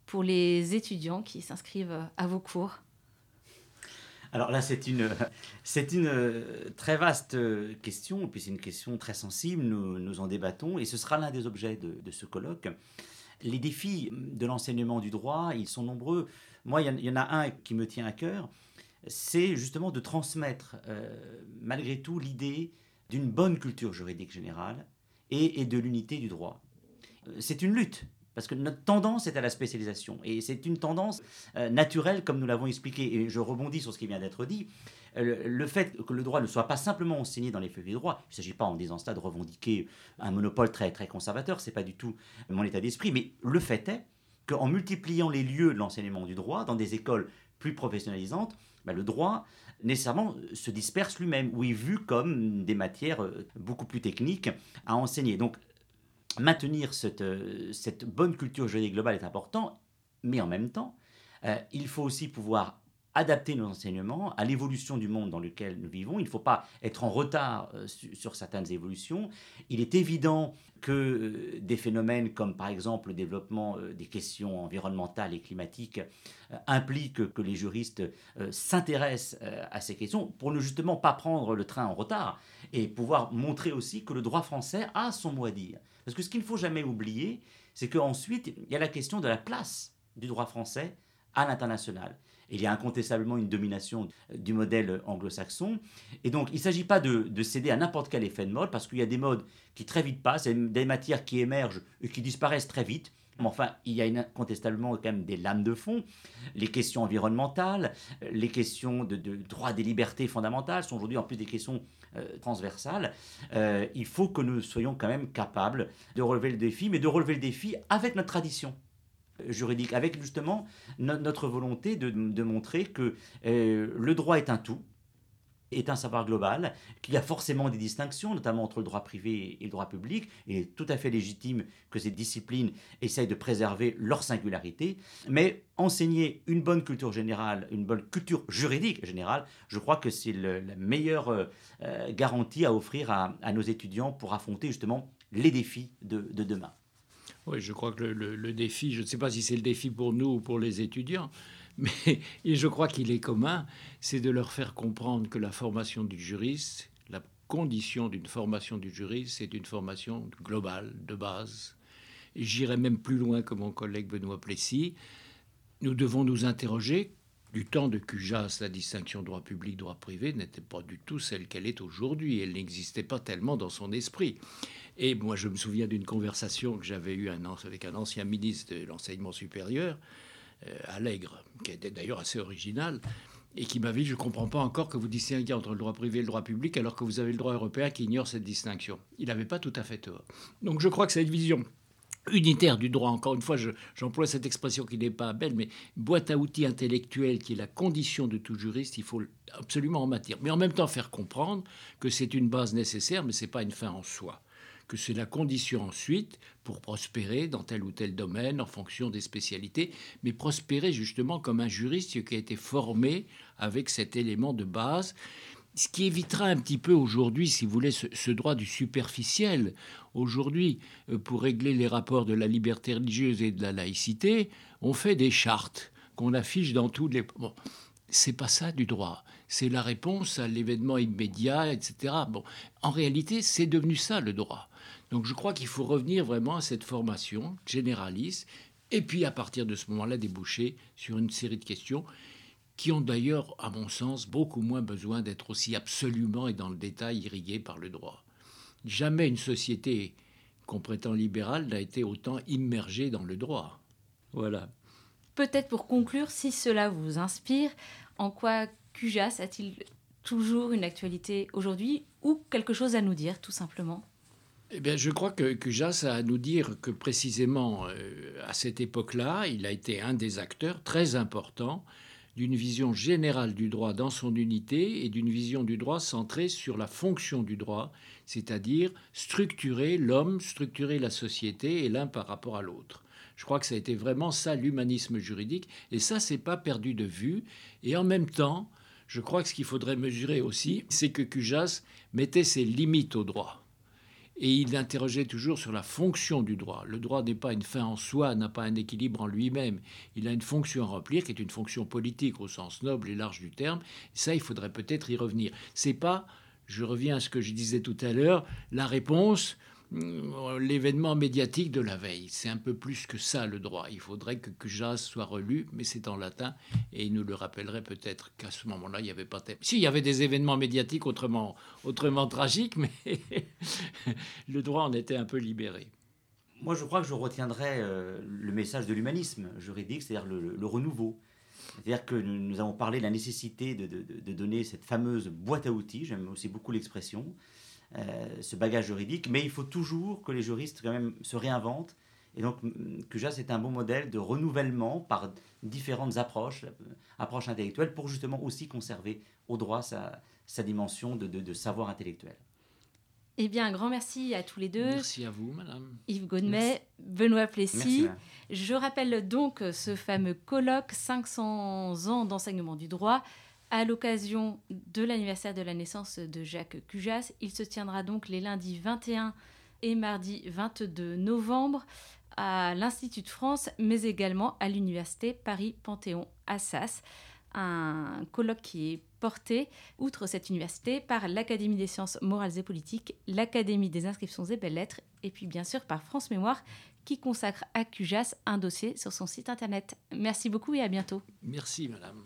pour les étudiants qui s'inscrivent à vos cours? Alors là, c'est une, c'est une euh, très vaste euh, question, et puis c'est une question très sensible, nous, nous en débattons, et ce sera l'un des objets de, ce colloque. Les défis de l'enseignement du droit, ils sont nombreux. Moi, il y, en a un qui me tient à cœur, c'est justement de transmettre, euh, malgré tout, l'idée d'une bonne culture juridique générale et de l'unité du droit. C'est une lutte, parce que notre tendance est à la spécialisation. Et c'est une tendance euh, naturelle, comme nous l'avons expliqué. Et je rebondis sur ce qui vient d'être dit. Euh, le, fait que le droit ne soit pas simplement enseigné dans les feuilles de droit, il ne s'agit pas en disant cela de revendiquer un monopole très, très conservateur, c'est pas du tout mon état d'esprit, mais le fait est qu'en multipliant les lieux de l'enseignement du droit dans des écoles plus professionnalisantes, bah, le droit nécessairement se disperse lui-même, ou est vu comme des matières euh, beaucoup plus techniques à enseigner. Donc maintenir cette, euh, cette bonne culture juridique globale est important, mais en même temps, Euh, il faut aussi pouvoir adapter nos enseignements à l'évolution du monde dans lequel nous vivons. Il ne faut pas être en retard euh, sur certaines évolutions. Il est évident que des phénomènes comme par exemple le développement des questions environnementales et climatiques impliquent que les juristes s'intéressent à ces questions pour ne justement pas prendre le train en retard et pouvoir montrer aussi que le droit français a son mot à dire. Parce que ce qu'il ne faut jamais oublier, c'est qu'ensuite, il y a la question de la place du droit français à l'international. Il y a incontestablement une domination du modèle anglo-saxon. Et donc, il ne s'agit pas de, céder à n'importe quel effet de mode, parce qu'il y a des modes qui très vite passent, des matières qui émergent et qui disparaissent très vite. Mais enfin, il y a incontestablement quand même des lames de fond. Les questions environnementales, les questions de, droit des libertés fondamentales sont aujourd'hui en plus des questions euh, transversales. Euh, il faut que nous soyons quand même capables de relever le défi, mais de relever le défi avec notre tradition juridique, avec justement notre volonté de, montrer que euh, le droit est un tout, est un savoir global, qu'il y a forcément des distinctions, notamment entre le droit privé et le droit public. Il est tout à fait légitime que ces disciplines essayent de préserver leur singularité, mais enseigner une bonne culture générale, une bonne culture juridique générale, je crois que c'est la meilleure euh, garantie à offrir à, nos étudiants pour affronter justement les défis de demain. Oui, je crois que le, défi, je ne sais pas si c'est le défi pour nous ou pour les étudiants, mais et je crois qu'il est commun, c'est de leur faire comprendre que la formation du juriste, la condition d'une formation du juriste, c'est une formation globale, de base. J'irai même plus loin que mon collègue Benoît Plessis. Nous devons nous interroger du temps de Cujas, la distinction droit public, droit privé n'était pas du tout celle qu'elle est aujourd'hui. Elle n'existait pas tellement dans son esprit. Et moi, je me souviens d'une conversation que j'avais eue avec un ancien ministre de l'enseignement supérieur, Allègre, qui était d'ailleurs assez original, et qui m'avait dit Je ne comprends pas encore que vous distinguiez entre le droit privé et le droit public, alors que vous avez le droit européen qui ignore cette distinction. Il n'avait pas tout à fait tort. Donc je crois que cette vision unitaire du droit, encore une fois, j'emploie cette expression qui n'est pas belle, mais boîte à outils intellectuelle qui est la condition de tout juriste, il faut absolument en matière. Mais en même temps faire comprendre que c'est une base nécessaire, mais ce n'est pas une fin en soi que c'est la condition ensuite pour prospérer dans tel ou tel domaine en fonction des spécialités, mais prospérer justement comme un juriste qui a été formé avec cet élément de base ce qui évitera un petit peu aujourd'hui, si vous voulez, ce, droit du superficiel. Aujourd'hui, euh, pour régler les rapports de la liberté religieuse et de la laïcité, on fait des chartes qu'on affiche dans tous les... Bon, c'est pas ça du droit. C'est la réponse à l'événement immédiat, etc. Bon, en réalité, c'est devenu ça le droit. Donc je crois qu'il faut revenir vraiment à cette formation généraliste et puis à partir de ce moment-là déboucher sur une série de questions qui ont d'ailleurs, à mon sens, beaucoup moins besoin d'être aussi absolument et dans le détail irriguées par le droit. Jamais une société qu'on prétend libérale n'a été autant immergée dans le droit. Voilà. Peut-être pour conclure, si cela vous inspire, en quoi Cujas a-t-il toujours une actualité aujourd'hui ou quelque chose à nous dire, tout simplement? Eh bien, je crois que, que a à nous dire que précisément euh, à cette époque-là, il a été un des acteurs très importants d'une vision générale du droit dans son unité et d'une vision du droit centrée sur la fonction du droit, c'est-à-dire structurer l'homme, structurer la société et l'un par rapport à l'autre. Je crois que ça a été vraiment ça l'humanisme juridique. Et ça c'est pas perdu de vue. Et en même temps, je crois que ce qu'il faudrait mesurer aussi, c'est que Cujas mettait ses limites au droit et il interrogeait toujours sur la fonction du droit. Le droit n'est pas une fin en soi, n'a pas un équilibre en lui-même. Il a une fonction à remplir qui est une fonction politique au sens noble et large du terme. Ça, il faudrait peut-être y revenir. C'est pas, je reviens à ce que je disais tout à l'heure, la réponse l'événement médiatique de la veille. C'est un peu plus que ça le droit. Il faudrait que Cujas soit relu, mais c'est en latin, et il nous le rappellerait peut-être qu'à ce moment-là, il n'y avait pas... Si, il y avait des événements médiatiques autrement, autrement tragiques, mais le droit en était un peu libéré. Moi, je crois que je retiendrai euh, le message de l'humanisme juridique, c'est-à-dire le, renouveau. C'est-à-dire que nous, avons parlé de la nécessité de, de donner cette fameuse boîte à outils, j'aime aussi beaucoup l'expression, euh, ce bagage juridique, mais il faut toujours que les juristes quand même se réinventent. Et donc, Cujas c'est un bon modèle de renouvellement par différentes approches, euh, approches intellectuelles, pour justement aussi conserver au droit sa, sa dimension de, de, savoir intellectuel. Eh bien, un grand merci à tous les deux. Merci à vous, madame. Yves Gaudemet, Benoît Plessis. Je rappelle donc ce fameux colloque 500 ans d'enseignement du droit à l'occasion de l'anniversaire de la naissance de Jacques Cujas. Il se tiendra donc les lundis 21 et mardi 22 novembre à l'Institut de France, mais également à l'Université Paris-Panthéon-Assas. Un colloque qui est porté, outre cette université, par l'Académie des sciences morales et politiques, l'Académie des inscriptions et belles-lettres, et puis bien sûr par France Mémoire, qui consacre à Cujas un dossier sur son site internet. Merci beaucoup et à bientôt. Merci, madame.